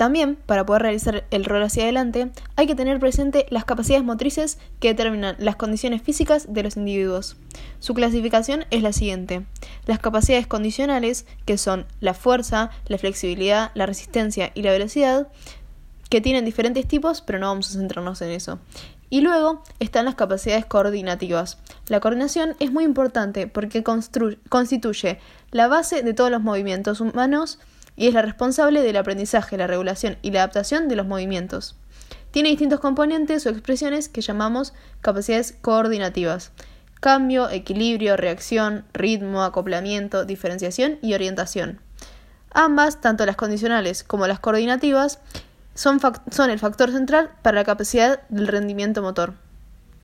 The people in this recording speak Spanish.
También, para poder realizar el rol hacia adelante, hay que tener presente las capacidades motrices que determinan las condiciones físicas de los individuos. Su clasificación es la siguiente. Las capacidades condicionales, que son la fuerza, la flexibilidad, la resistencia y la velocidad, que tienen diferentes tipos, pero no vamos a centrarnos en eso. Y luego están las capacidades coordinativas. La coordinación es muy importante porque constituye la base de todos los movimientos humanos y es la responsable del aprendizaje, la regulación y la adaptación de los movimientos. Tiene distintos componentes o expresiones que llamamos capacidades coordinativas. Cambio, equilibrio, reacción, ritmo, acoplamiento, diferenciación y orientación. Ambas, tanto las condicionales como las coordinativas, son, el factor central para la capacidad del rendimiento motor.